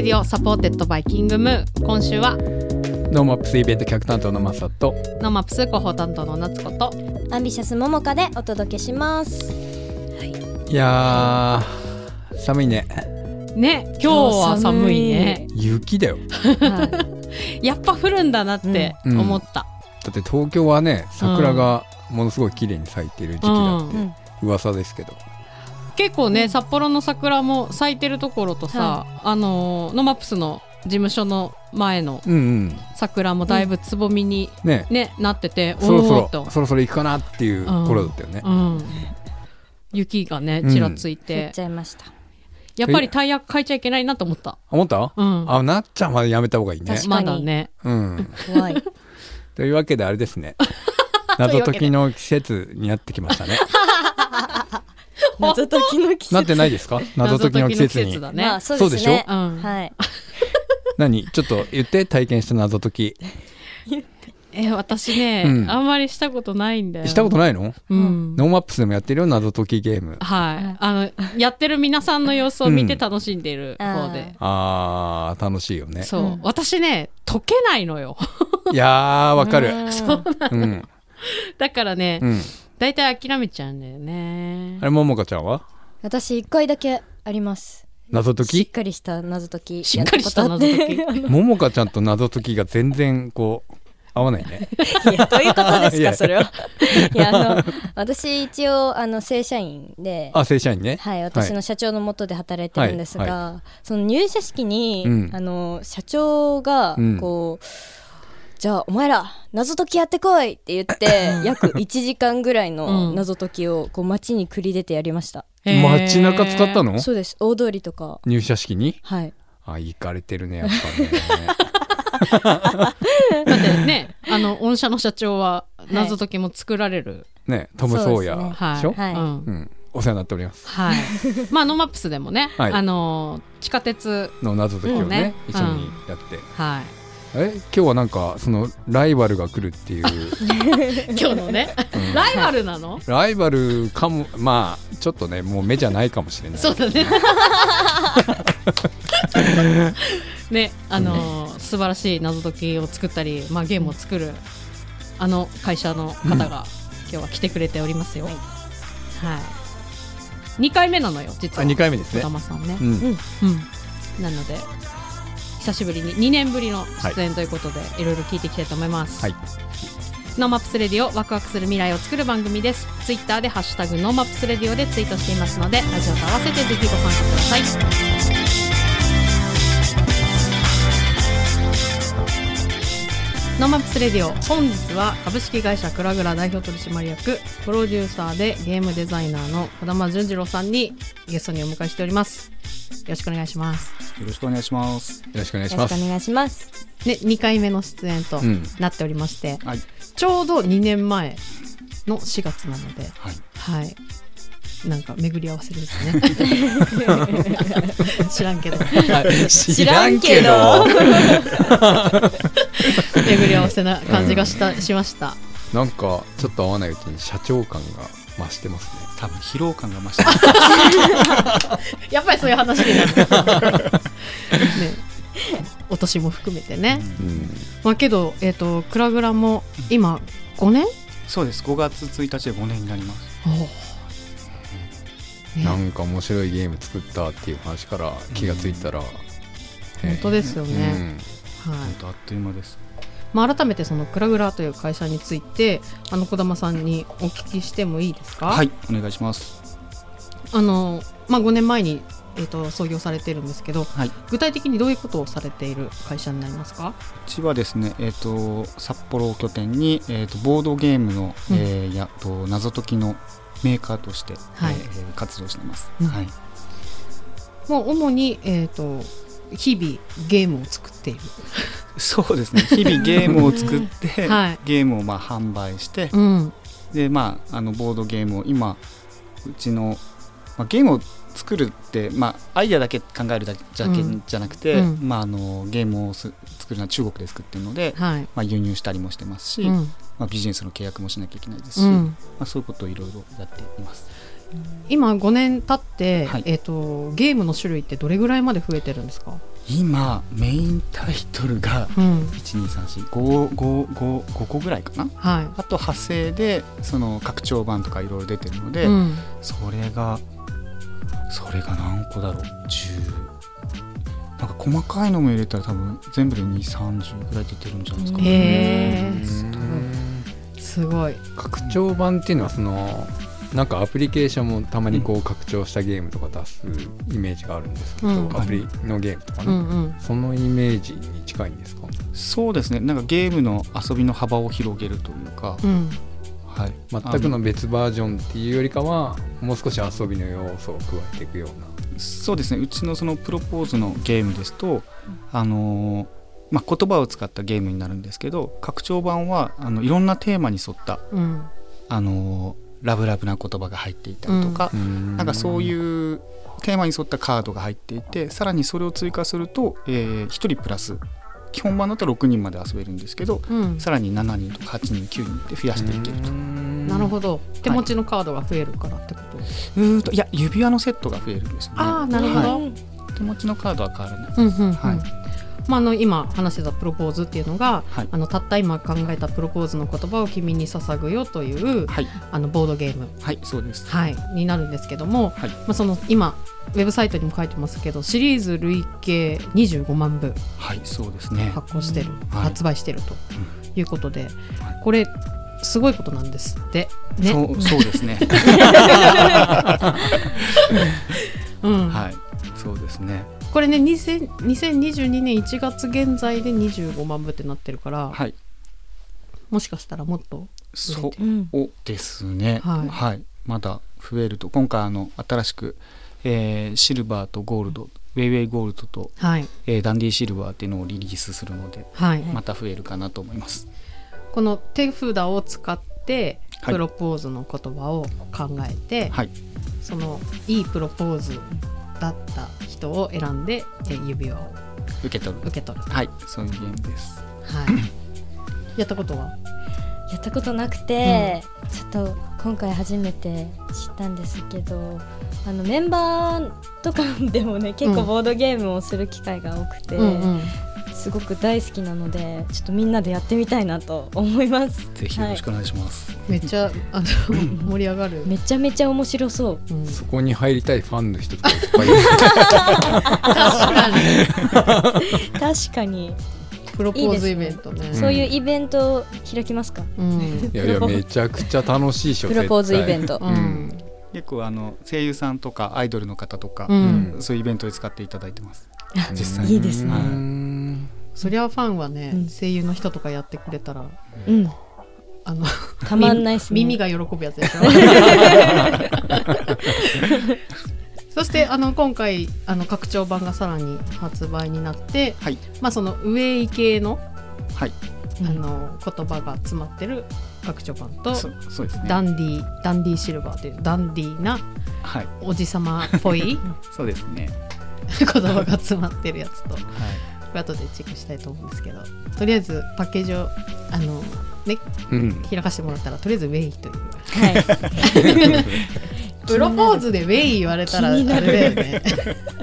ス Radio supported by キングムー今週はノーマップスイベント企画担当のマサとノーマップス広報担当の夏子とアンビシャスももかでお届けします。い。やー寒いね。ね今日は寒いね。雪だよ。はやっぱ降るんだなってうん。思った、だって東京はね桜がものすごい綺麗に咲いてる時期だうん。って噂ですけど、結構ね札幌の桜も咲いてるところとさ、あのーノマップスの事務所の前のうんうん。桜もだいぶつぼみに、ね。ねなっててそろそろそろそろ行くかなっていう頃だったよね、うん、雪がねちらついて。っ、ちゃいました。やっぱりタイヤ変えちゃいけないなと思った、思った、うん、あなっちゃんはやめた方がいいね。確かに。まだね。うん。怖い。というわけであれですね。謎解きの季節になってきましたね 謎解きの季節。なってないですか？謎解きの季節に。だね、まあそうですね。うんはい。何？ちょっと言って体験した謎解き。え私ね、うん。あんまりしたことないんだよ。したことないの？うん。ノーマップスでもやってるよ謎解きゲーム。はい。あのやってる皆さんの様子を見て楽しんでいる方で、あー楽しいよね。そう、うん。私ね解けないのよ。いやーわかる。うん。そううん。だからね、うん大体諦めちゃうんだよね。あれももかちゃんは？私一回だけあります。謎解しっきかりした謎解き。しっかりした謎解き。ももかちゃんと謎解きが全然こう合わないね。ていやどういうことですか？それは。いやあの私一応あの正社員で。あ正社員ね。はい、私の社長の下で働いてるんですが、はい。その入社式に、うん。あの社長がうん。こう、じゃあお前ら謎解きやってこいって言って 約1時間ぐらいの謎解きをこう街に繰り出てやりました、へー。街中使ったの？そうです。大通りとか。入社式に？はい。あ行かれてるねやっぱね。だってねあの御社の社長は謎解きも作られる、ねトム・ソーヤそうですね。はい、でしょ？はい。うん。うん。お世話になっております。はい、まあノマップスでもね、はい。あの地下鉄の謎解きをね,、うん。ね。一緒にやって、はいえ今日はなんかそのライバルが来るっていう、今日のね、うん。ライバルなの？ライバルかもまあちょっとねもう目じゃないかもしれない。そうだね。ねあのー素晴らしい謎解きを作ったり、まあ、ゲームを作るあの会社の方が、今日は来てくれておりますよ。はい、2回目なのよ実あは2回目ですね。さんね。う、ん。うん、なので久しぶりに2年ぶりの出演ということで、い、ろいろ聞いていきたいと思います、はい。 NoMaps Radio ワクワクする未来を作る番組です。ツイッターでハッシュタグ NoMaps Radio でツイートしていますのでラジオと合わせてぜひご参加ください NoMaps Radio 本日は株式会社クラグラ代表取締役プロデューサーでゲームデザイナーの児玉淳次郎さんにゲストにお迎えしております。よろしくお願いします。よろしくお願いします。よろしくお願いします。よろしくお願いします。ね、2回目の出演とうん。なっておりまして、はい。ちょうど2年前の4月なので、はい。はい、なんか巡り合わせですね。知らんけど、知らんけど巡り合わせな感じがした、しました。なんかちょっと合わないうちに社長感が増してますね多分疲労感が増してます。やっぱりそういう話になる。ね、お年も含めてね。うんまあけど、えっ、と、クラグラも今5年？そうです。5月1日で5年になります。ねなんか面白いゲーム作ったっていう話から気がついたら、本当ですよね。うんはい本。当あっという間です。まあ、改めてそのクラグラという会社についてあの児玉さんにお聞きしてもいいですか、はい。お願いします。あのまあ、5年前に、えー、と創業されているんですけどはい。う具体的にどういうことをされている会社になりますか？ちはですね、えっ、と、札幌を拠点に、えっ、と、ボードゲームの、うんえーやと謎解きのメーカーとして、はい。えー活動しています。うん。はい。もう主に、えー、と日々ゲームを作っている、そうですね。日々ゲームを作って、はい。ゲームをまあ販売して、うん。でまああのボードゲームを今うちの、まあ、ゲームを作るって、まあ、アイデアだけ考えるだけじゃ,、なくて、うん。まあ、あのゲームをす作るのは中国で作ってるので、はい。まあ、輸入したりもしてますし、うんまあ、ビジネスの契約もしなきゃいけないですし、まうん、あ、そういうことをいろいろやっています。今5年経って、はい。えー、とゲームの種類ってどれぐらいまで増えてるんですか？今メインタイトルがうん。1234555個ぐらいかな？はあと派生でその拡張版とかいろいろ出てるのい、で、うん、それがそれが何個だろう？10なんか細かいのも入れたら多分全部で230ぐらい出てるんじゃないですかうんへえうんすごい。拡張版っていうのはそのなんかアプリケーションもたまにこう拡張したゲームとか出すイメージがあるんですけど、うん。アプリのゲームとかね、うんうん。そのイメージに近いんですか？そうですね。なんかゲームの遊びの幅を広げるというか、うん。はい、全くの別バージョンっていうよりかはもう少し遊びの要素を加えていくような。そうですね。うちのそのプロポーズのゲームですと、あのーまあ、言葉を使ったゲームになるんですけど拡張版はあのいろんなテーマに沿った、うん。あのーラブラブな言葉が入っていたりとか、なんかそうういうテーマに沿ったカードが入っていてさらにそれを追加すると、えー1人プラス基本版だと6人まで遊べるんですけどうん。さらに7人とか8人9人で増やしていけると。なるほど。手持ちのカードが増えるからってこと、うーんといや指輪のセットが増えるんですよね。ああなるほど、はい。手持ちのカードは変わらない。うんうんうん。はいまあ、あの今話してたプロポーズっていうのが、はい。あのたった今考えたプロポーズの言葉を君に捧ぐよというはい、あのボードゲーム、はい、そうです。はい、になるんですけども、はい。まあ、その今ウェブサイトにも書いてますけどシリーズ累計25万部はい、そうですね。発行してる、はい。発売してるということで、これすごいことなんですって。ね。そう、そうですね。うん。はい、そうですね。これね2000 2022年1月現在で25万部ってなってるから、はい、もしかしたらもっとそううんですね。はい。はい、まだ増えると、今回あの新しく、えーシルバーとゴールド、ウェイウェイゴールドと、はい。えーダンディシルバーっていうのをリリースするので、はい、また増えるかなと思います。この手札を使ってはい。プロポーズの言葉を考えて、はい、そのいいプロポーズだった人を選んでえー指輪を受け取る。受け取る、はい、そういうゲームです。はい、やったことはやったことなくて、ちょっと今回初めて知ったんですけどあのメンバーとかでもね結構ボードゲームをする機会が多くて、うんうんすごく大好きなのでちょっとみんなでやってみたいなと思います。ぜひよろしくお願いします。めっちゃあの 盛り上がる、めちゃめちゃ面白そう。うん。そこに入りたいファンの人とかいっぱいいる。確かに。プロポーズイベントね。んそういうイベントを開きますか、うん。いやいやめちゃくちゃ楽しいっしょプロポーズイベント。ト、うん。結構あの声優さんとかアイドルの方とか、うん。そういうイベントで使っていただいてます。実実際にいいですね。うんそりゃファンはね、うん。声優の人とかやってくれたらうん。あのたまんないっすね。耳が喜ぶやつでしょ？そしてあの今回あの拡張版がさらに発売になって、はい。まあ、そのウェイ系のはい、あの言葉が詰まってる拡張版と、そそうですね。ダンディダンディシルバーというダンディーなはい、おじさまっぽい そうですね。言葉が詰まってるやつと。はい、後でチェックしたいと思うんですけどとりあえずパッケージをあの、ね、うん開かせてもらったらとりあえずウェイというはいプロポーズでウェイ言われたらあれ気になるだよね。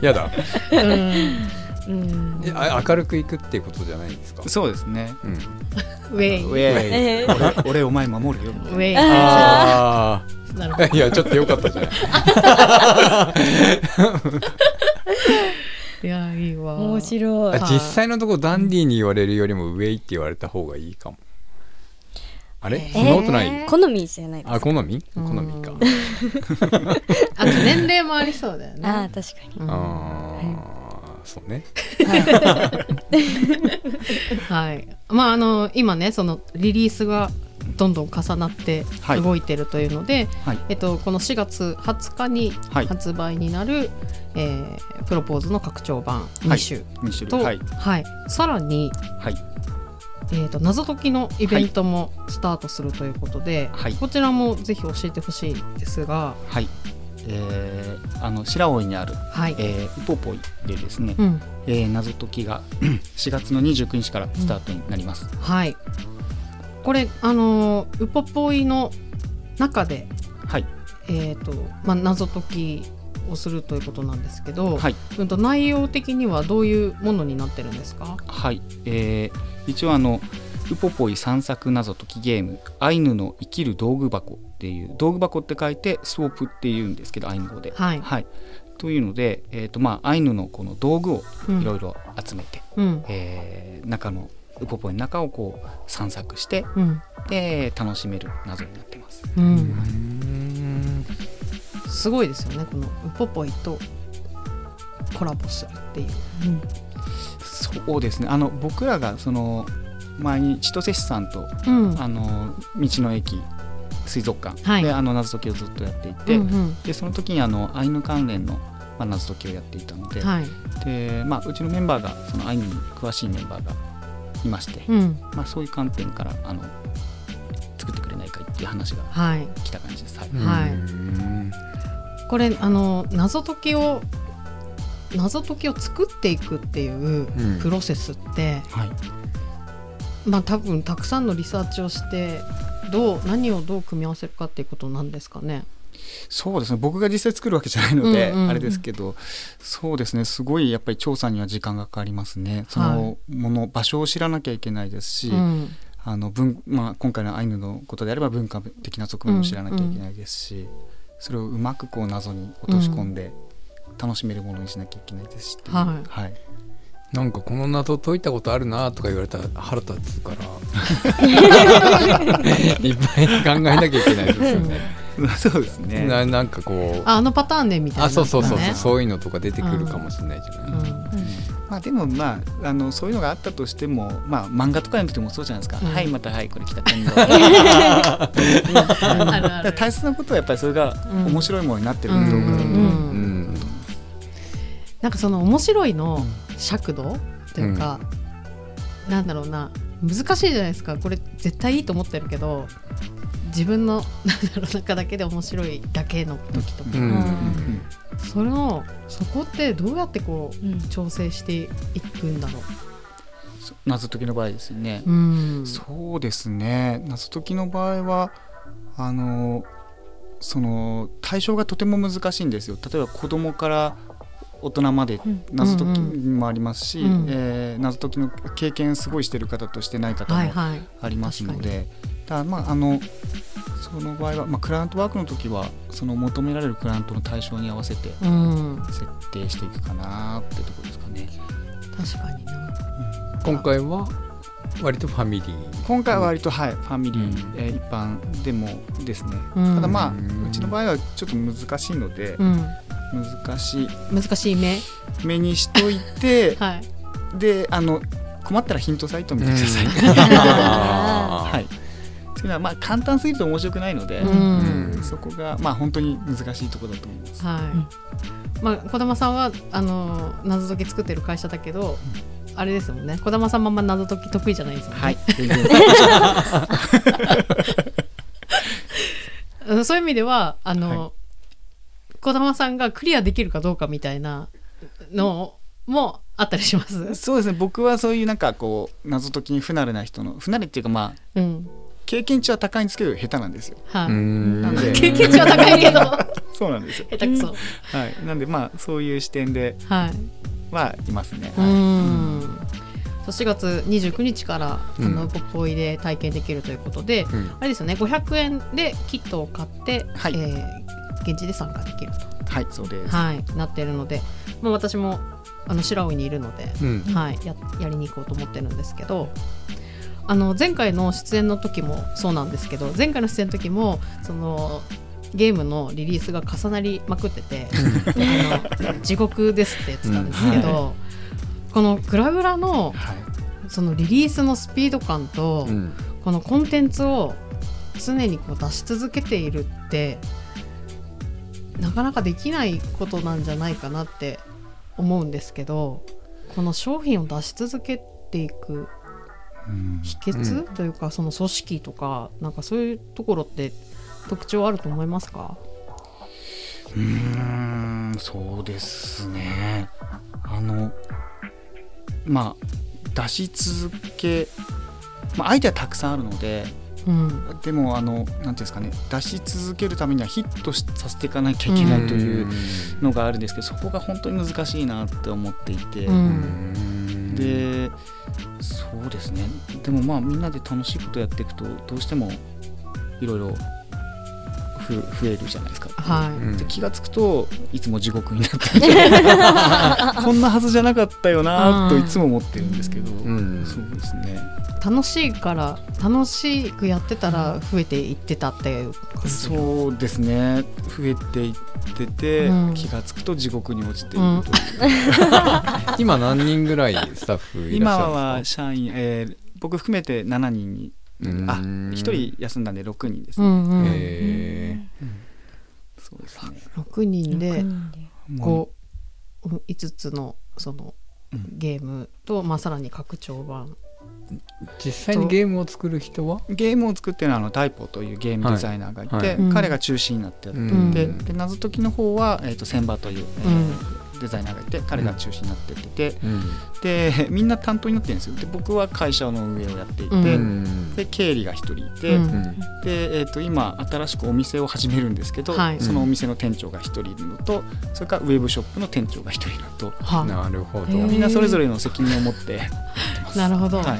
やだうんうあ明るくいくっていうことじゃないんですかそうですね。うんウェイウェイえー俺俺お前守るよみたいな。ウェイあなるほどあいやちょっとよかったじゃないいやいいわ。面白い。はい実際のところダンディーに言われるよりもウェイって言われた方がいいかも。あれ？えー。そんなことない？好みじゃないです。あ好み？好うん。みか。あと年齢もありそうだよね。あー確かに。うん。ああそうね。はい。まああの今ねそのリリースがどんどん重なってはい。動いてるというので、はい。えっと、この4月20日にはい。発売になる、えープロポーズの拡張版はい。2種と、類はい。さらに、はい。えー、と謎解きのイベントもスタートするということで、はい。こちらもぜひ教えてほしいですが、はい。えー、あの白老にある、はい。えー、ウポポイでですね、うん。えー謎解きが 4月の29日からスタートになります。はい、これあのーウポポイの中で、はい。えーとまあ、謎解きをするということなんですけど、はい。うんと内容的にはどういうものになってるんですか？はい、えー一応あのウポポイ散策謎解きゲームアイヌの生きる道具箱っていう道具箱って書いてスウォープっていうんですけどアイヌ語で。はい。というので、えーとまあ、アイヌのこの道具をうん。いろいろ集めて、うん。えー中のウポポイの中をこう散策してうん。で楽しめる謎になってます。う、うん。んすごいですよねこのウポポイとコラボするっていう、そうですね。あの僕らがその前に千歳市さんとうん。あの道の駅水族館。はい。であの謎解きをずっとやっていて、うんうん。でその時にあのアイヌ関連の、まあ、謎解きをやっていたので,、はい。でまあ、うちのメンバーがそのアイヌに詳しいメンバーがいまして、うん。まあ、そういう観点からあの作ってくれないかいっていう話がはい。来た感じです。はい。はい。うんこれあの謎解きを謎解きを作っていくっていううん。プロセスって、はい。まあ多分たくさんのリサーチをしてどう何をどう組み合わせるかっていうことなんですかね。そうですね。僕が実際作るわけじゃないので、うんうんうん。あれですけどそうですね。すごいやっぱり調査には時間がかかりますね。そのもの、場所を知らなきゃいけないですし、うん。あの文まあ、今回のアイヌのことであれば文化的な側面を知らなきゃいけないですし、それをうまくこう謎に落とし込んで楽しめるものにしなきゃいけないですしっていう。はい。はい、なんかこの謎解いたことあるなとか言われたら腹立つから。いっぱい考えなきゃいけないですよね。そうですね。ななんかこう。ああのパターンねみたいな、あそうそうそうそう、ね。そういうのとか出てくるかもしれないじゃない。うん。まあ、でもまああのそういうのがあったとしても、まあ、漫画とかにとってもそうじゃないですか、うん。はいまたはいこれ来た今度あるある。大切なことはやっぱりそれがうん。面白いものになってるかどうか。ん。うん。なんかその面白いの尺度というか、なんだろうな。難しいじゃないですか。これ絶対いいと思ってるけど自分の なんだろう中だけで面白いだけの時とか、うん。うんそのそこってどうやってこううん。調整していくんだろそ謎解きの場合ですよね、う。うん。そうですね。謎解きの場合はあのその対象がとても難しいんですよ。例えば子供から大人までうん。謎解きもありますし、うん。えー謎解きの経験すごいしてる方としてない方もはいはい。ありますので、だからまああのその場合は、まあ、クライアントワークの時はその求められるクライアントの対象に合わせてうん、設定していくかなってところですかね。確かにな。今回は割とファミリー。今回は割と、はい、ファミリー、うん。えー一般でもですね、うん。ただまあうん。うちの場合はちょっと難しいので、うん、難しい。難しい目。目にしといて はい。であの困ったらヒントサイト見てください、あはいというのはまあ簡単すぎると面白くないので、うんうんそこがまあ本当に難しいところだと思います。はい。まあ児玉さんはあの謎解き作ってる会社だけど、あれですもんね。児玉さんまんま謎解き得意じゃないですもんね。はい、そういう意味ではあの、は児玉さんがクリアできるかどうかみたいなのもあったりします？そうですね僕はそういうなんかこう謎解きに不慣れな人の不慣れっていうかまあうん。経験値は高いんですけど下手なんですよ。はい。うんなんで経験値は高いけど下 そうなんですよ。手くそ。はい、なんでまあそういう視点ではい。はいますね。うはいう4月29日から、うんあのポポイで体験できるということで、うんあれですよね500円でキットを買って、はいえー現地で参加できると、はい、そうです。はい、なっているので、まあ、私もあの白老にいるので、うんはい、ややりに行こうと思ってるんですけどあの前回の出演の時もそうなんですけど前回の出演の時もそのゲームのリリースが重なりまくっててあの地獄ですって言ってたんですけど、このグラグラのはい、そのリリースのスピード感と、うん。このコンテンツを常にこう出し続けているってなかなかできないことなんじゃないかなって思うんですけどこの商品を出し続けていくうん。秘訣、というかその組織とかなんかそういうところって特徴あると思いますか？うーんそうですね。あのまあ出し続け、まあ、アイデアたくさんあるのでうん。でもあのなんていうんですかね出し続けるためにはヒットしさせていかなきゃいけないというのがあるんですけどそこが本当に難しいなって思っていて、ううんですね。でもまあみんなで楽しいことやっていくとどうしてもいろいろふ増えるじゃないですか。はい。うん。で気が付くといつも地獄になって こんなはずじゃなかったよなといつも思ってるんですけど、うん。そうですね。楽しいから楽しくやってたら増えていってたっていう感じそうですね。増えていってて、うん。気が付くと地獄に落ちているうんという、今何人ぐらいスタッフいらっしゃ今るんはですか？社員、えー僕含めて7人にうんあ1人休んだんで6人ですね、うんうん、えそうですね。6人で六人で。もこううん。5つのそのうん。ゲームと、まあ、さらに拡張版。ー実際にゲームを作る人は？うゲームを作ってるのはあのタイポというゲームデザイナーがいて、はい。はい。うん彼が中心になってやっていて、うん。で謎解きの方は、えー、と千葉という、えーうんデザイナーがいて彼が中心になっててて、うん。で みんな担当になってるんですよ。で僕は会社の運営をやっていて、うん。で経理が1人いて、うん。で、えー、と今新しくお店を始めるんですけど、はい。そのお店の店長が1人いるのとそれからウェブショップの店長が1人いるのと。はなるほど。みんなそれぞれの責任を持ってやってます。なるほど、はい、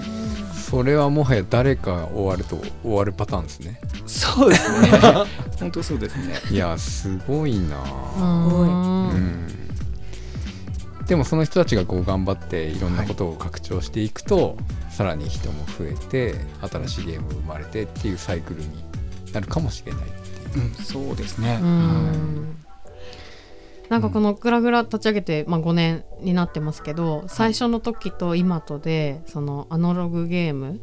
それはもはや誰か終わると終わるパターンですね。そうですね。本当そうですね。いやすごいなうん。うんでもその人たちがこう頑張っていろんなことを拡張していくと、さらに人も増えて新しいゲーム生まれてっていうサイクルになるかもしれないっていう。うん、そうですね。うん。なんかこのグラグラ立ち上げて、まあ、5年になってますけど最初の時と今とでそのアナログゲーム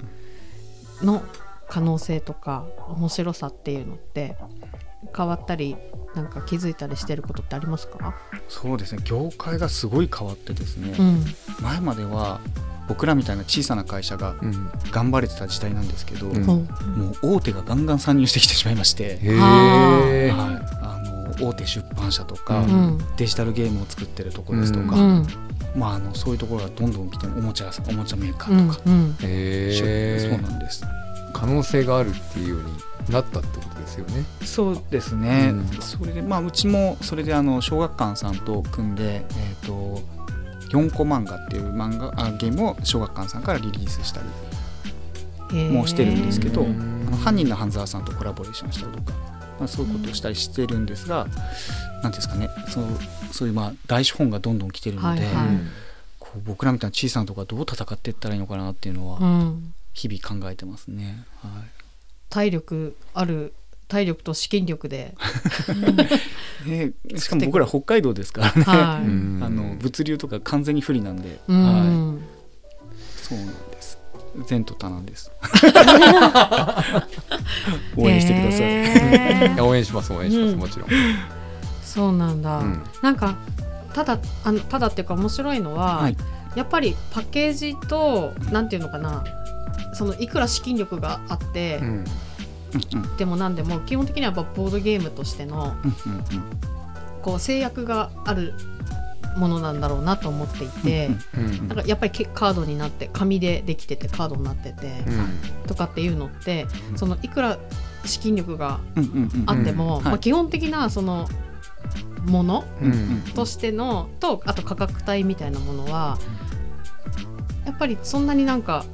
の可能性とか面白さっていうのって変わったりなんか気づいたりしてることってありますか、そうですね。業界がすごい変わってですね。うん。前までは僕らみたいな小さな会社がうん。頑張れてた時代なんですけど、うん。もう大手がガンガン参入してきてしまいまして、あ。の大手出版社とか、うん。うんデジタルゲームを作ってるところですとか、うん。まああのそういうところがどんどん来ておもちゃおもちゃメーカうんーとか、うんへそうえなんです。可能性があるっていうようになったってことですよね。そうですね、うん。それでまあうちもそれであの小学館さんと組んで、えー、と4個漫画っていう漫画あゲームを小学館さんからリリースしたりもうしてるんですけど、へあーの犯人の半沢さんとコラボレーションしたりとか、まあ、そういうことをしたりしてるんですが、なんていうんですかね。そうそういうまあ大資本がどんどん来てるので、はいはい。こう僕らみたいな小さなところがどう戦っていったらいいのかなっていうのはうん日々考えてますね。はい。体力ある体力と資金力で、ねしかも僕ら北海道ですからね、はい。うん。あの物流とか完全に不利なんで、うん。はい、そうなんです。善と多難です。応援してください、へー。応援します応援します、うん。もちろん、そうなんだ、うん。なんかただあのただっていうか面白いのは、はい。やっぱりパッケージとなんていうのかなそのいくら資金力があって、うん。うんうん。でもなんでも基本的にはやっぱボードゲームとしてのうんうん。こう制約があるものなんだろうなと思っていて、うんうんなんかやっぱりけカードになって紙でできててカードになってて、うん。とかっていうのってうん。そのいくら資金力がうんうんうん。あっても、まあ、基本的なそのものとしてのとあと価格帯みたいなものはやっぱりそんなになんか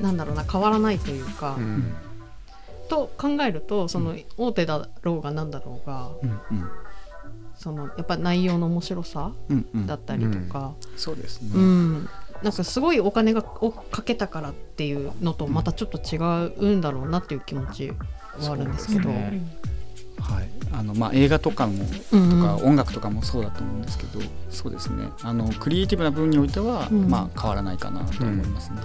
なんだろうな変わらないというか、うん。と考えるとその大手だろうがなんだろうがうん。うん。そのやっぱ内容の面白さだったりとか、そうですね、うん。なんかすごいお金がをかけたからっていうのとまたちょっと違うんだろうなっていう気持ちはあるんですけど。はい、あのまあ映画とかもうんうん。とか音楽とかもそうだと思うんですけど、そうですね。あのクリエイティブな部分においては、うん。まあ変わらないかなと思いますね、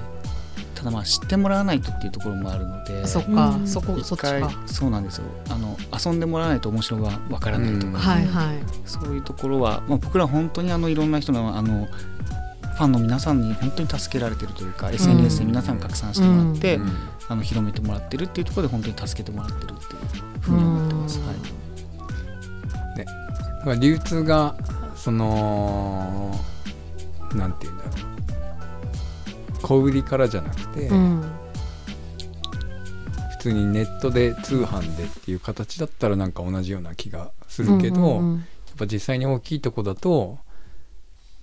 ただまあ知ってもらわないとっていうところもあるのでそっか、うん。そこそ一回っちか。そうなんですよ。あの遊んでもらわないと面白がわからないとか、うん。はいはい。そういうところは、まあ、僕ら本当にあのいろんな人のあのファンの皆さんに本当に助けられてるというか、SNS で皆さん拡散してもらって、うん。あの広めてもらってるっていうところで本当に助けてもらってるっていうふうに思ってます。うん。はい。まあ流通がそのなんていうんだろう小売りからじゃなくて、うん。通にネットで通販でっていう形だったらなんか同じような気がするけど、うんうんうん。やっぱ実際に大きいとこだと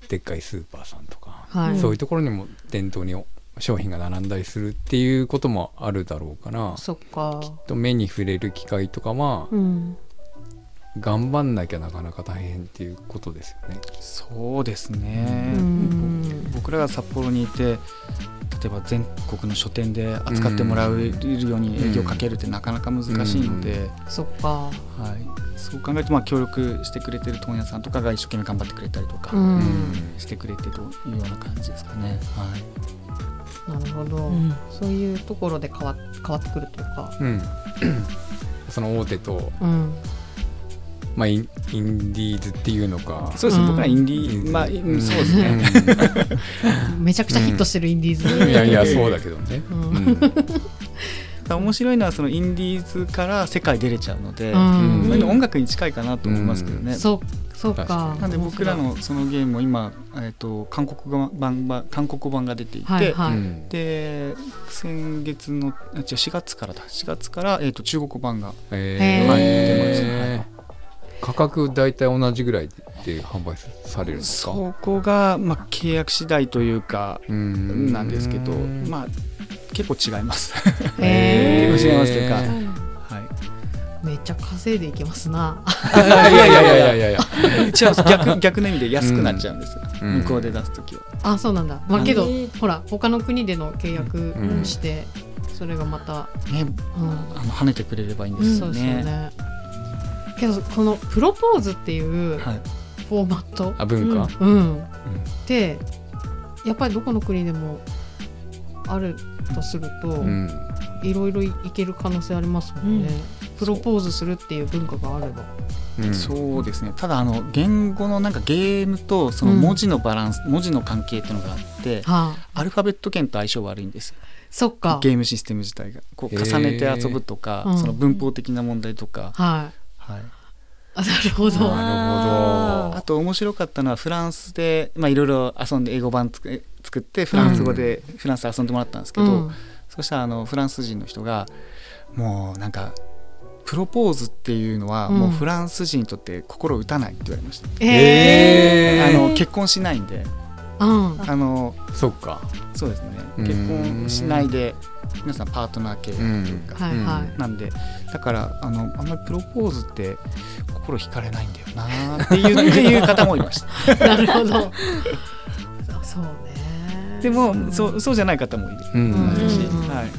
でっかいスーパーさんとか、はい。そういうところにも店頭に商品が並んだりするっていうこともあるだろうからそっか。と目に触れる機会とかはうん頑張んなきゃなかなか大変っていうことですよね。そうですね、うん。僕らが札幌にいて例えば全国の書店で扱ってもらえるように営業かけるってなかなか難しいので、そっか。はい、そう考えるとまあ協力してくれてる問屋さんとかが一生懸命頑張ってくれたりとかうん。してくれてというような感じですかね。はい。なるほど、うん。そういうところで変わ変わってくるというか。うん、その大手と、うんまあ、インインディーズっていうのか。そうですね、うん。僕らインディー、まあ、うんそうですね、めちゃくちゃヒットしてるインディーズ、うん。いやいやそうだけどね、うん。うん。だから面白いのはそのインディーズから世界出れちゃうので、うん。そういうの音楽に近いかなと思いますけどね。そうそうか。なんで僕らのそのゲームも今、えー、と韓国版版韓国版が出ていて、はいはい、うん。で先月のあ違う4月からだ。4月から、えー、と中国版が出ました価格大体同じぐらいで販売されるんですか？そこが、まあ、契約次第というかうん。なんですけど、まあ結構違います。へー。結構違いますというか、へはい、めっちゃ稼いでいけますな。いやいやいやいやいやいや。違うんです。逆逆の意味で安くなっちゃうんです。よ、うん。向こうで出す時は。あそうなんだ。まあけど、ほら他の国での契約うん。をして、それがまた、ね、うん。あの跳ねてくれればいいんですそうですよね。けどこのプロポーズっていうはい、フォーマット、あ文化、うん。ってやっぱりどこの国でもあるとすると、うん。いろいろいける可能性ありますもんね、プロポーズするっていう文化があれば。うん。そうですね。ただあの言語のなんかゲームとその文字のバランス、文字の関係っていうのがあってはあ。アルファベット圏と相性悪いんです。そっか。ゲームシステム自体が。こう重ねて遊ぶとか、うん。その文法的な問題とか、はい。はい、あなるほど。なるあと面白かったのはフランスでまあいろいろ遊んで英語版つく作ってフランス語でフランスで遊んでもらったんですけど、うん。そしたらあのフランス人の人がもうなんかプロポーズっていうのはうん。もうフランス人にとって心打たないって言われました、えへー。あの結婚しないんで。うん。あのそっか。そうですね。うん。結婚しないで皆さんパートナー系というか、はいはい。なんでだからあのあんまりプロポーズって心惹かれないんだよなっていうっていう方もいました。なるほど。そそうね。でもそうそうじゃない方もいる、うん。はい、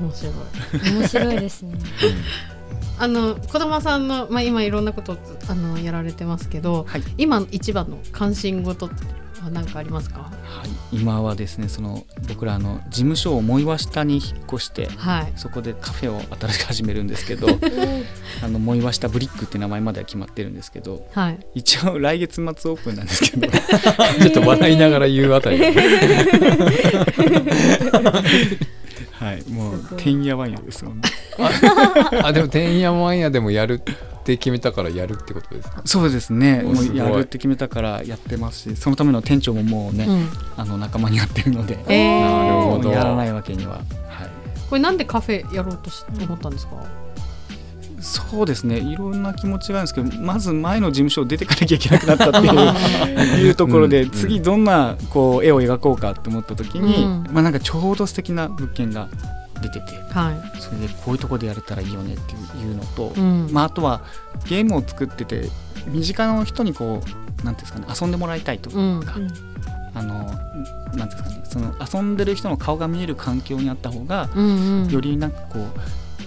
面白い。面白いですね。あの児玉さんの、まあ、今いろんなことあのやられてますけど、はい。今一番の関心事は何かありますか？はい、今はですねその僕らあの事務所を藻岩下に引っ越してはい。そこでカフェを新しく始めるんですけど あの藻岩下ブリックって名前までは決まってるんですけどはい。一応来月末オープンなんですけど ちょっと笑いながら言うあたり はい。もうてんやわんやですもんねあでもてんやわんやでもやるって決めたからやるってことですか？そうですね。もうやるって決めたからやってますしそのための店長ももうね、うん。あの仲間になってるので、えー。なるほど。やらないわけには、はい、これなんでカフェやろうとし思ったんですか、そうですね。いろんな気持ちがあるんですけどまず前の事務所を出てかなきゃいけなくなったっていう いうところで、うん。次どんなこう絵を描こうかって思った時に、うん。まあなんかちょうど素敵な物件が出ててはい。それでこういうところでやれたらいいよねっていうのと、うん。まあ、あとはゲームを作ってて身近な人にこうなんていうんですかね遊んでもらいたいとか、うんあのなんていうんですかねその遊んでる人の顔が見える環境にあった方が、うんうん。よりなんかこう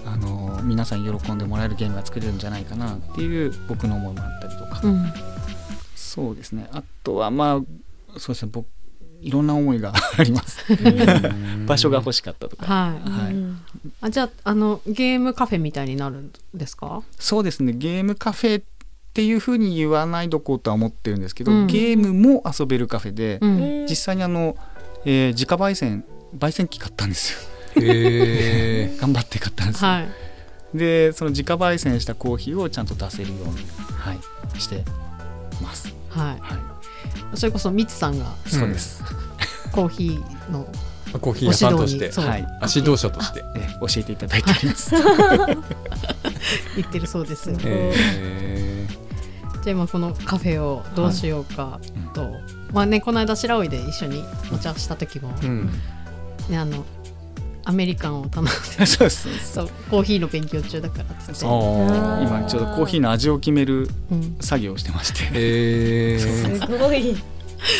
あの皆さんに喜んでもらえるゲームが作れるんじゃないかなっていう僕の思いもあったりとか、うん。そうですね。あとはまあそうですね僕いろんな思いがあります。場所が欲しかったとか、はい。はい。うん。あじゃああのゲームカフェみたいになるんですか？そうですね。ゲームカフェっていうふうに言わないどこうとは思ってるんですけど、うん。ゲームも遊べるカフェで、うん。実際にあの、えー自家焙煎焙煎機買ったんですよ。へえ 頑張って買ったんですよ、はい。でその自家焙煎したコーヒーをちゃんと出せるように、はい、してます、ははい、いそれこそみつさんがそうです、コーヒーのあコーヒー屋さんとして。そうはい。あ指導者として。え教えていただいております。言ってるそうです。えじゃあ今このカフェをどうしようかと、まあねこの間白老で一緒にお茶した時も、ーうん。ねあのアメリカンを頼んで。そうそう。コーヒーの勉強中だからって今ちょうどコーヒーの味を決めるうん。作業をしてまして。えー。す。ごい。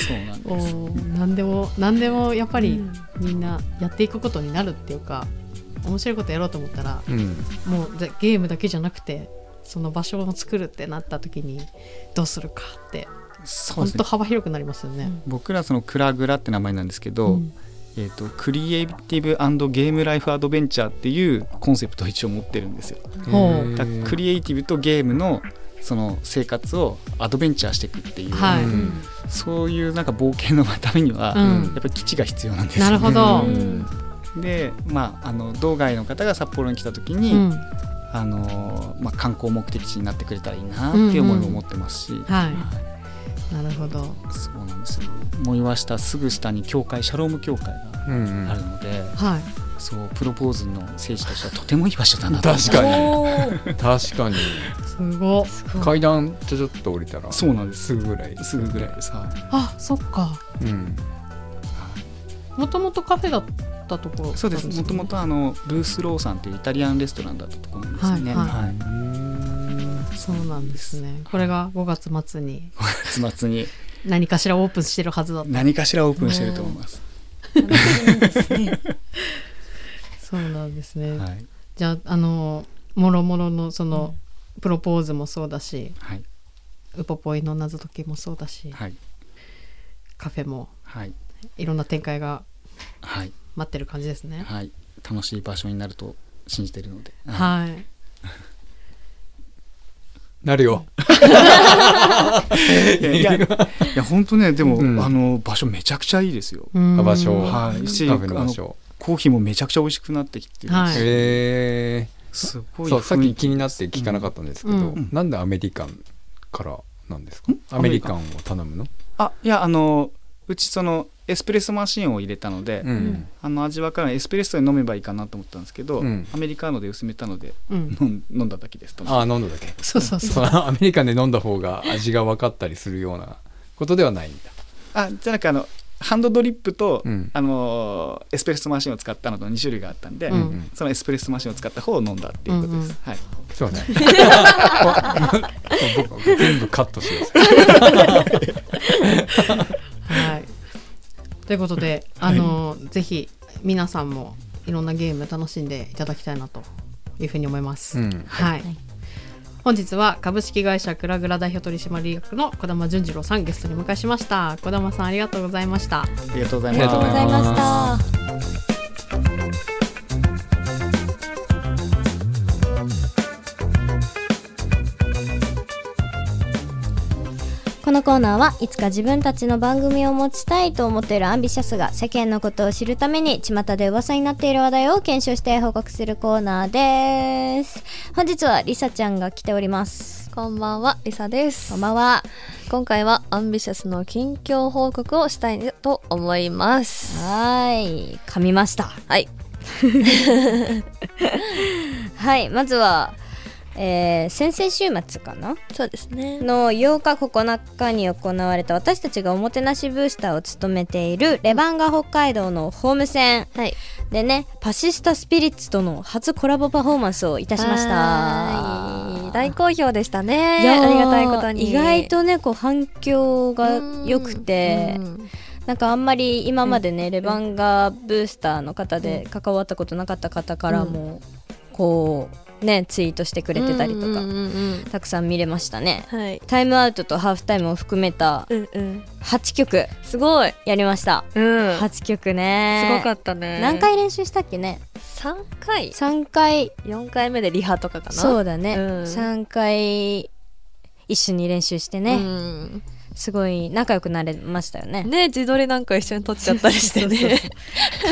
そうなんおです。ー何でも何でもやっぱりうん。みんなやっていくことになるっていうか面白いことやろうと思ったらうん。もうぜゲームだけじゃなくてその場所を作るってなった時にどうするかって本当そうですね。幅広くなりますよね。僕らそのクラグラって名前なんですけど、うんえー、とクリエイティブゲームライフアドベンチャーっていうコンセプトを一応持ってるんですよ。クリエイティブとゲームのその生活をアドベンチャーしていくっていう、はい。うん。そういうなんか冒険のためには、うん。やっぱり基地が必要なんですよなるほど。うん。でまああの道外の方が札幌に来た時に、うん。あのまあ、観光目的地になってくれたらいいなっていう思いも持ってますし、はいなるほど。そうなんですよ。藻岩下すぐ下に教会シャローム教会がうんうん。あるので、はい。そうプロポーズの聖地としてはとてもいい場所だなと。確かに。確かに。すご。っ階段ちょちょっと降りたらそうなんです。すぐぐらい。すぐぐらいです。はい。あそっか。うん。もともとカフェだったところそうですもともとあのルースローさんっていうイタリアンレストランだったところなんですよね、はいはいはいそうなんですね。これが5月末に月末に。何かしらオープンしてるはずだった。何かしらオープンしてると思います、そうなんですね、はい。じゃああのもろもろのその、プロポーズもそうだしはい。ウポポイの謎解きもそうだし、はい。カフェもはい。いろんな展開がはい。待ってる感じですね。はい。楽しい場所になると信じてるので、はいなるよ。いやいや本当ねでも、うん。あの場所めちゃくちゃいいですよ、うん。場所。はい。しカフェの場所。コーヒーもめちゃくちゃ美味しくなってきてるし、はい。へえすごいそうさっき気。になって聞かなかったんですけど、うん。なんでアメリカンからなんですか？ん。アメリカンを頼むの？あいやあのうちそのエスプレッソマシンを入れたので、うん。あの味わからないエスプレッソで飲めばいいかなと思ったんですけど、うん。アメリカーノで薄めたのでうん。飲んだだけですとああ飲んだだけ。そうそうそう。アメリカンで飲んだ方が味が分かったりするようなことではないんだ。あじゃなくあのハンドドリップと、うん。あのエスプレッソマシンを使ったのと2種類があったんで、うんうん。そのエスプレッソマシンを使った方を飲んだっていうことです、うんうん。はい。そうね。僕全部カットします。はい。ということで、あの、ぜひ皆さんもいろんなゲーム楽しんでいただきたいなというふうに思います。うんはい。本日は株式会社クラグラ代表取締役の児玉淳次郎さんゲストにお迎えしました。児玉さんありがとうございました。ありがとうございました。このコーナーはいつか自分たちの番組を持ちたいと思っているアンビシャスが世間のことを知るために巷で噂になっている話題を検証して報告するコーナーです本日はリサちゃんが来ておりますこんばんは、りさです。こんばんは今回はアンビシャスの近況報告をしたいと思います。はーい噛みましたはい。はいまずは、えー先々週末かな？そうですね。の8日9日に行われた私たちがおもてなしブースターを務めているレバンガ北海道のホーム戦。はい。でねパシスタスピリッツとの初コラボパフォーマンスをいたしました。はい。大好評でしたね。ありがたいことに。意外とねこう反響が良くてうん。なんかあんまり今までね、レバンガブースターの方で関わったことなかった方からも、こうねツイートしてくれてたりとか、たくさん見れましたね。はい。タイムアウトとハーフタイムを含めたうんうん。8曲。すごい。やりました、うん。8曲ね。すごかったね。何回練習したっけね？三回。3回。四回目でリハとかかな。そうだね、うん。3回一緒に練習してね、うんすごい仲良くなれましたよね。ね自撮りなんか一緒に撮っちゃったりしてね。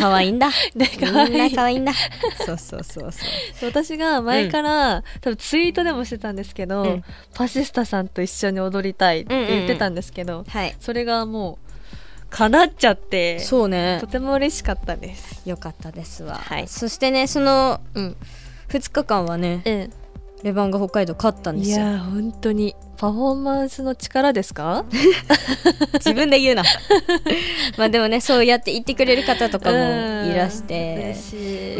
可愛いんだ。ね可愛いみんな可愛いんだ。そうそうそうそう。私が前から、多分ツイートでもしてたんですけど、うん。パシスタさんと一緒に踊りたいって言ってたんですけど、はい。それがもう叶っちゃってそうね。とても嬉しかったです。よかったですわ、はい。そしてねそのうん。2日間はねうんレバンガ北海道勝ったんですよ。いやー本当に。パフォーマンスの力ですか？自分で言うな。まあでもねそうやって言ってくれる方とかもうん。いらして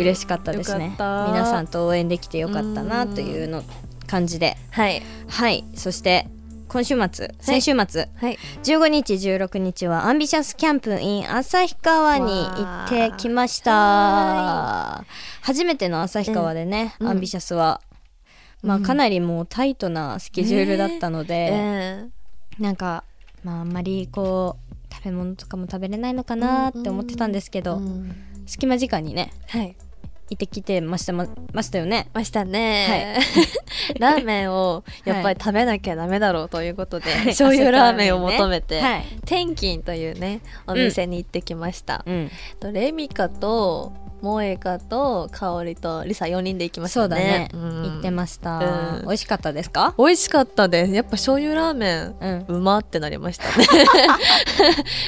嬉しかったですね。皆さんと応援できてよかったなというの感じで。はい。はい。そして今週末先週末、はい。15日16日はアンビシャスキャンプ in 旭川に行ってきました。初めての旭川でね、うん。アンビシャスは、まあうん。かなりもうタイトなスケジュールだったので、え。なんかまああんまりこう食べ物とかも食べれないのかなって思ってたんですけど、うん。隙間時間にねはい。行ってきてましたまましたよね。ましたね、ラーメンをやっぱり食べなきゃダメだろうということで、い。醤油ラーメンを求めて、はい。天金というねお店に行ってきました、うん。とレミカと萌えかと香りとリサ4人で行きましたね。そうだね、ん。行ってました、うん。美味しかったですか？美味しかったです。やっぱ醤油ラーメンうん。うまってなりましたね。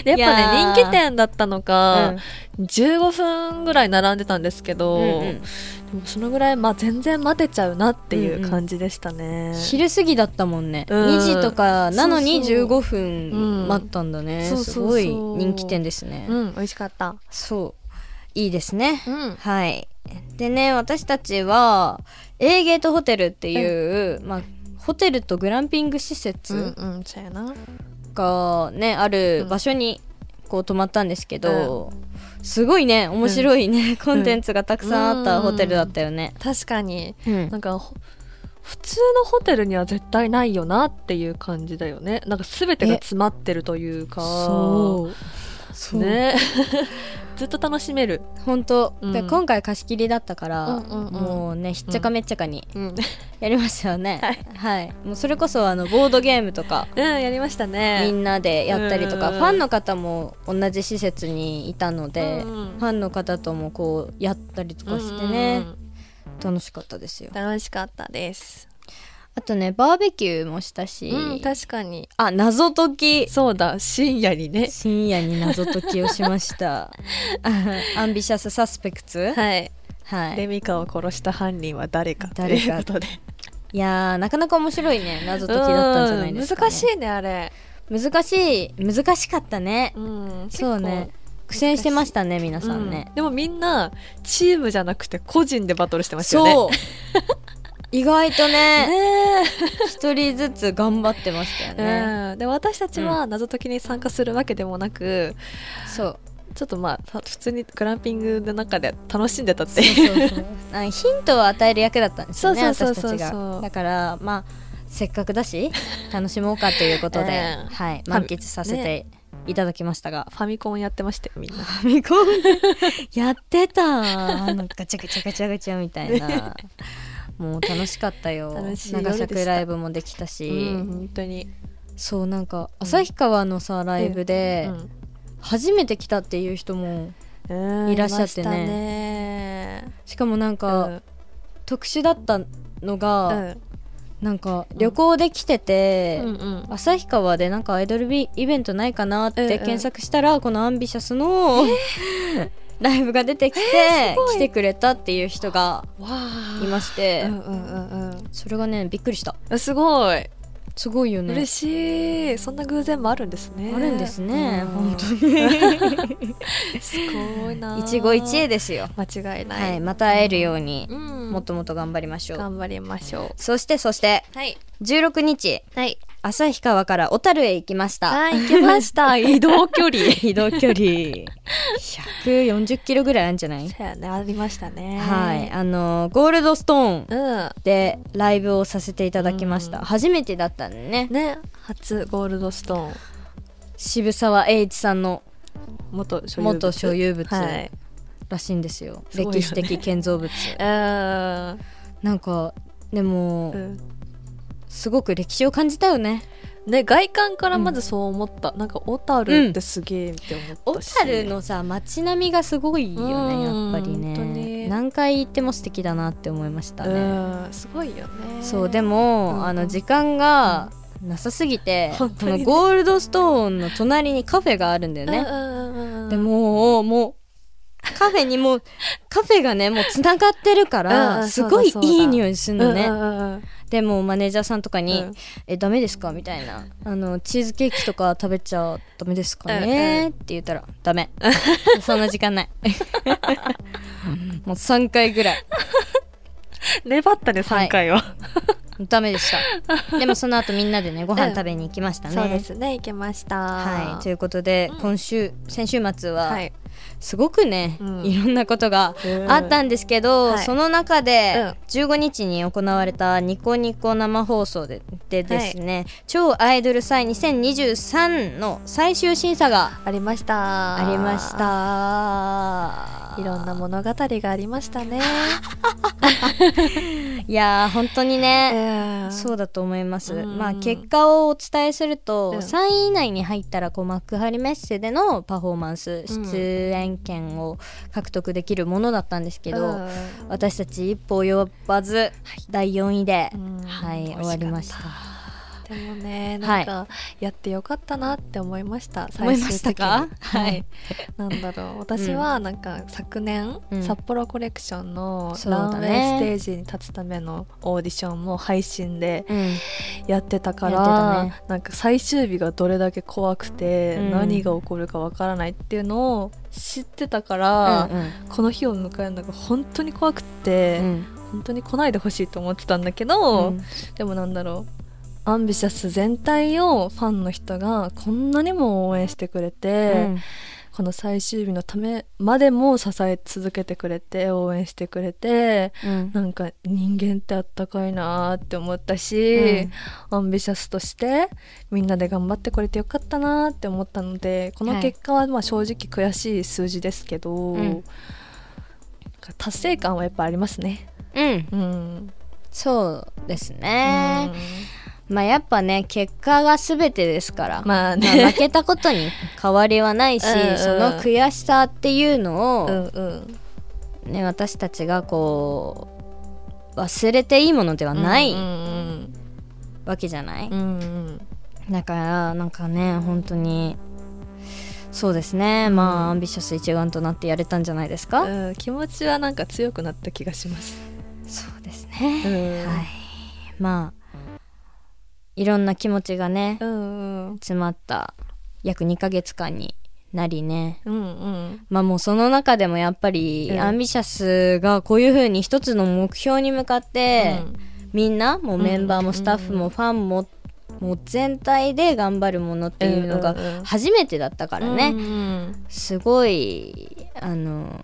で やっぱねー。人気店だったのか、15分ぐらい並んでたんですけど、うんうん。でもそのぐらい、まあ、全然待てちゃうなっていう感じでしたね、昼過ぎだったもんね、うん。2時とかなのにそうそう。15分待ったんだね、うんすごい人気店ですね、うん美味しかった。そういいですね、うん。はい。でね私たちは A ゲートホテルっていう、まあホテルとグランピング施うん設がね、ある場所にこう泊まったんですけど、すごいね面白いね、コンテンツがたくさんあったホテルだったよね、確かに。うん。なんかほ普通のホテルには絶対ないよなっていう感じだよね。なんか全てが詰まってるというか。そうそう。ね。ずっと楽しめる、本当、うん。で今回貸し切りだったから、うんうんうん。もうねひっちゃかめっちゃかにうん、やりましたよね、はい、もうそれこそあのボードゲームとか。うん、やりましたみねんなでやったりとか、うん。ファンの方も同じ施設にいたので、うんうん。ファンの方ともこうやったりとかしてね、楽しかったですよ。楽しかったですあとねバーベキューもしたし、うん確かに。あ謎解き。そうだ深夜にね。深夜に謎解きをしました。アンビシャスサスペクツはい、はい。レミカを殺した犯人は誰かと誰かいうことで。いやーなかなか面白いね謎解きだったんじゃないですか、ね、うん難しいねあれ。難しい。難しかったね、うんそうね。苦戦してましたね皆さんね。う、でもみんなチームじゃなくて個人でバトルしてましたよね。そう 意外とねね一人ずつ頑張ってましたよえね、うん、で私たちは謎解きに参加するわけでもなく、そう。ちょっとまあた普通にグランピングの中で楽しんでたっていう。そうそうあのヒントを与える役だったんですよねそうそうそうそう。私たちが。だからまあせっかくだし楽しもうかということで、ええはい、満喫させていただきましたが、ファミコンやってましたよみんな。ファミコン？やってたあのガチャガチャガチャガチャみたいなもう楽しかったよ。長尺ライブもできたし、うん本当に、そうなんか旭川のさライブでうん初めて来たっていう人もうんいらっしゃってね。しかもなんか、うん。特殊だったのが、うん。なんか旅行で来てて、旭川でなんかアイドルビイベントないかなって検索したら、このアンビシャスの、ライブが出てきて、来てくれたっていう人がいまして、うんうんうんそれがねびっくりした。うんすごい。すごいよね。嬉しい。そんな偶然もあるんですね。あるんですね、うん。本当に。すごいな一期一会ですよ。間違いな、はいいまた会えるように、うん。もっともっと頑張りましょう。頑張りましょそしてそしてうはい。16日。はい旭川から小樽へ行きました。はい行きました。移動距離。移動距離。140キロぐらいあるんじゃない？そうやねありましたね。はい。あのゴールドストーンうん。でライブをさせていただきました、うん。初めてだったんでね。ね初ゴールドストーン。渋沢栄一さんの元所有物。元所有物はい。らしいんですよ、ね。歴史的建造物。うん。なんかでも、うんすごく歴史を感じたよね。ね外観からまずそう思った、なんか小樽ってすげえって小思ったし、樽のさ街並みがすごいよねうん。やっぱりね。に。何回行っても素敵だなって思いましたね、うん。すごいよね。そうでも、うん。あの時間がなさすぎて、このゴールドストーンの隣にカフェがあるんだよね、でもうもうカフェにもうカフェがねもうつながってるかうんらうん。すごいいい匂いするのね、うんうんうんでもマネージャーさんとかに「うん。えダメですか?」みたいな。あの「チーズケーキとか食べちゃダメですかね?」って言ったら「ダメ。そんな時間ない」もう3回ぐらい。粘ったね3回は、ダメでした。でもその後みんなでねご飯食べに行きましたね、そうですね行けました。はい。ということで、今週先週末は、はいすごくね、うん。いろんなことがうんあったんですけど、はい。その中でうん。15日に行われたニコニコ生放送ででですね、超アイドル祭2023の最終審査がありました。ありました。いろんな物語がありましたね。いやー本当にね、えそうだと思います、うん。まあ結果をお伝えすると、うん。3位以内に入ったらこう幕張メッセでのパフォーマンスうん。出演権を獲得できるものだったんですけど、うん。私たち一歩及ばず、第4位で、うん。はい終わりましたでもねなんかやってよかったなって思いました、思いましたか？最終的に。なんだろう。私はなんか昨年、うん。札幌コレクションのランウェイステージに立つためのオーディションも配信でうん。やってたから、たね。なんか最終日がどれだけ怖くて、うん。何が起こるかわからないっていうのを知ってたから、うん。この日を迎えるのが本当に怖くって、うん。本当に来ないでほしいと思ってたんだけど、うん。でもなんだろうアンビシャス全体をファンの人がこんなにも応援してくれて、うん。この最終日のためまでも支え続けてくれて応援してくれてうん。なんか人間ってあったかいなーって思ったし、アンビシャスとしてみんなで頑張ってこれてよかったなーって思ったのでこの結果はまあ正直悔しい数字ですけど、ん。なんか達成感はやっぱありますね。うん。うん。そうですね、まあやっぱね結果が全てですから、まあまあね、負けたことに変わりはないしうんうん。その悔しさっていうのを、うんうん。ね、私たちがこう忘れていいものではないうんわけじゃない、うんうんだからなんかね本当にそうですね、まあアンビシャス一丸となってやれたんじゃないですか、うん、気持ちはなんか強くなった気がします。そうですね、うん。はい。まあいろんな気持ちがねうんうん。詰まった約2ヶ月間になりね。うんうん。まあもうその中でもやっぱり、うん。アンビシャスがこういう風に一つの目標に向かって、みんなもうメンバーもスタッフもファンも、もう全体で頑張るものっていうのがうんうんうん。初めてだったからね、うんうん。すごいあの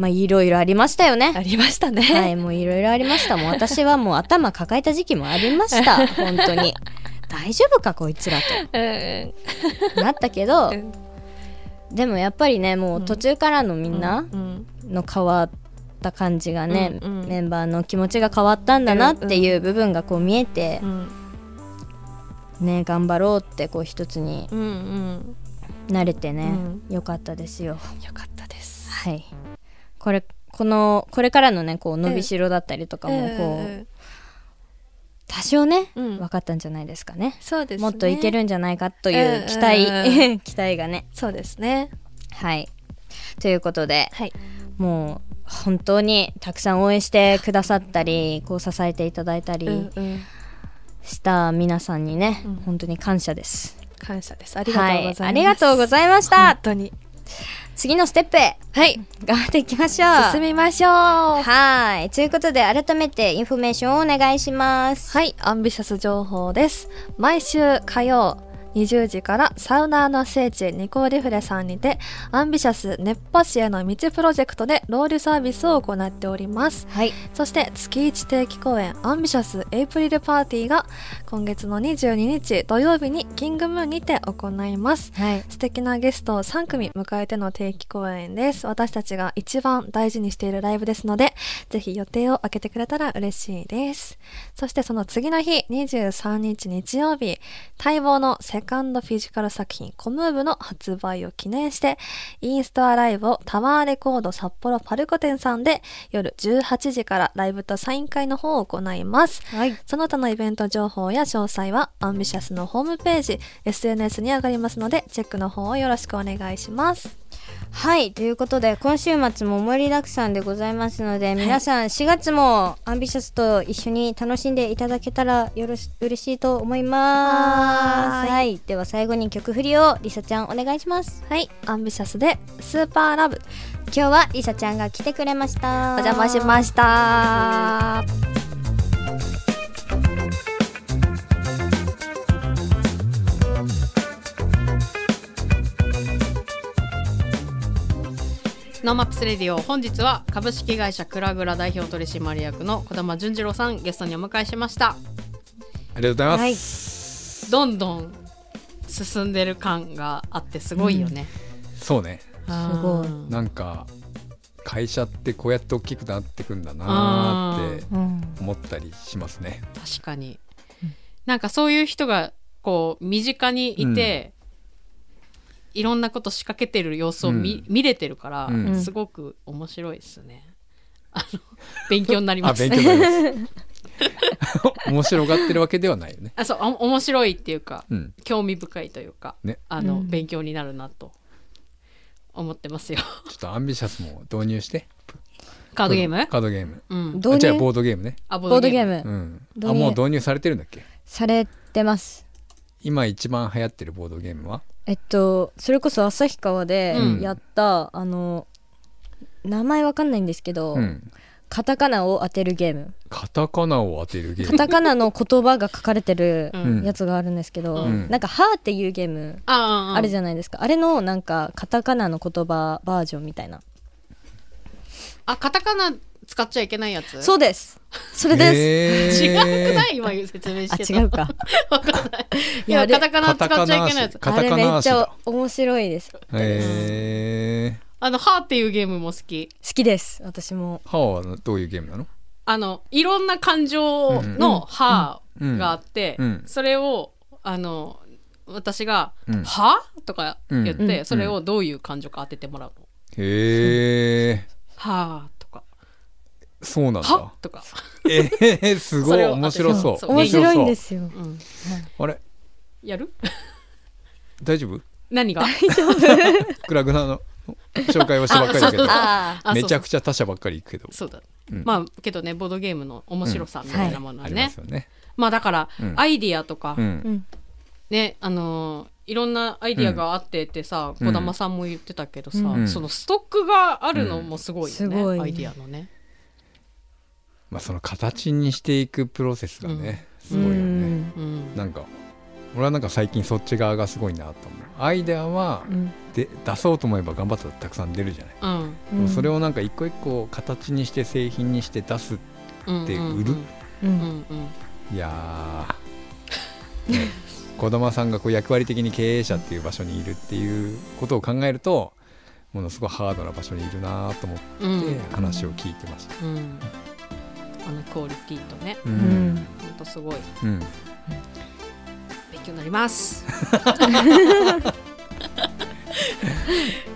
まあいろいろありましたよね。ありましたね。はいもういろいろありました。もう私はもう頭抱えた時期もありました。本当に。大丈夫かこいつらうん。となったけどうん。でもやっぱりねもう途中からのみんなうん。の変わった感じがね、うんうん。メンバーの気持ちが変わったんだなっていう部分がこう見えてう、ん。ね頑張ろうってこう一つにうんうん。なれてね、うよかったですよ。よかったです。はいこれこのこれからのねこう伸びしろだったりとかもこう、え多少ね、うん。分かったんじゃないですかね。そうですね。もっといけるんじゃないかという期待、う ん期待がね。そうですね。はい。ということではい。もう本当にたくさん応援してくださったりこう支えていただいたりした皆さんにね、うん。本当に感謝です。感謝です。ありがとうございます。はい、ありがとうございまし本た当に。次のステップへはい。頑張っていきましょう進みましょう。はいということで改めてインフォメーションをお願いしますはい、アンビシャス情報です。毎週火曜20時からサウナーの聖地ニコリフレさんにてアンビシャス熱波師への道プロジェクトでロールサービスを行っております。はいそして月1定期公演アンビシャスエイプリルパーティーが今月の22日土曜日にキングムーンにて行います。はい素敵なゲストを3組迎えての定期公演です。私たちが一番大事にしているライブですので、ぜひ予定を空けてくれたら嬉しいです。そしてその次の日、23日日曜日、待望の世セカンドフィジカル作品コムーブの発売を記念して、インストアライブをタワーレコード札幌パルコ店さんで夜18時からライブとサイン会の方を行います。はいその他のイベント情報や詳細はアンビシャスのホームページ、SNS に上がりますので、チェックの方をよろしくお願いします。はいということで今週末も盛りだくさんでございますので、皆さん4月もアンビシャスと一緒に楽しんでいただけたらよろし嬉しいと思います。はーい。はいでは最後に曲振りをりさちゃんお願いします。はい、アンビシャスでスーパーラブ。今日はりさちゃんが来てくれました。お邪魔しました。NoMaps Radio。本日は株式会社クラグラ代表取締役の児玉淳次郎さんゲストにお迎えしました。ありがとうございます、どんどん進んでる感があってすごいよね、そうね。すごい。うんなんか会社ってこうやって大きくなってくんだなーってうん。思ったりしますね。確かに、なんかそういう人がこう身近にいて、いろんなこと仕掛けてる様子を見,、うん。見れてるから、うん。すごく面白いですね。あの勉強になりあます。勉強になります。面白がってるわけではないよね。あそうお面白いっていうかうん。興味深いというか、ね。あの、うん。勉強になるなと思ってますよ。ちょっとアンビシャスも導入して。カードゲーム？カードゲーム。うん。導入？あじゃあボードゲームね。あボボードゲーム。うん。あもう導入されてるんだっけ？されてます今一番流行ってるボードゲームは？えっとそれこそ旭川でうん。やった、あの名前わかんないんですけど、うん。カタカナを当てるゲーム。カタカナを当てるゲーカムタカナの言葉が書かれてるうん。やつがあるんですけど、うん。なんか「は」っていうゲームああるじゃないですか、あれのなんかカタカナの言葉バージョンみたいな。あカタカナ使っちゃいけないやつ？そうです。それです、へー。違くない？今説明してたあ違うか。わかんない。いいやカタカナ使っちゃいけないやつ。カあれめっちゃだ面白いです。好へえあの「は」っていうゲームも好き。きです。私も。ハワはどういうゲームなの？あのいろんな感情の「は」うんがあって、うん。それをあの私が「うん。は?」とか言って、うん。それをどういう感情か当ててもらうの。へえ「は」とかそうなん「は？だ」とか、えー、すごい。面白そう。そう面白いんですよ。う。ん、あれ？やる？大丈夫？何が？クラグナの紹介をしたばっかりだけど。ああめちゃくちちゃ他社ばっかり行くけど。ゃそうだ、うん。まあけどねボードゲームの面白さみたいなものありはね、ますよね。まあだから、うん。アイディアとか、ねあのーいろんなアイディアがあってってさうん。児、玉さんも言ってたけどさ、うん。そのストックがあるのもすごいよね、うんすごい。アイディアのねまあその形にしていくプロセスがねすごいよね。うん。なんか俺はなんか最近そっち側がすごいなと思う。アイデアはうん。で出そうと思えば頑張ったらたくさん出るじゃない。うん。それをなんか一個一個形にして製品にして出すうんで売る？うんうんうん。いやー、ね、児玉さんがこう役割的に経営者っていう場所にいるっていうことを考えるとものすごいハードな場所にいるなと思ってうんうん。話を聞いてました。うんあのクオリティとねううん。ほんとすごい。うん。勉強になります。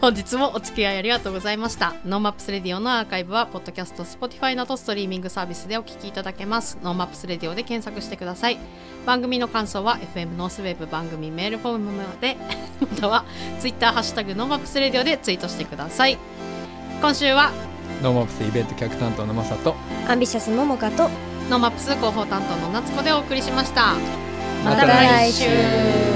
本日もお付き合いありがとうございました。 NoMaps Radio のアーカイブはポッドキャスト Spotify などストリーミングサービスでお聞きいただけます。 NoMaps Radio で検索してください。番組の感想は FM ノースウェブ番組メールフォームまでまたは Twitter ハッシュタグ NoMaps Radio でツイートしてください。今週は NoMaps イベント企画担当のマサとアンビシャスももかと NoMaps 広報担当の夏子でお送りしました。また来週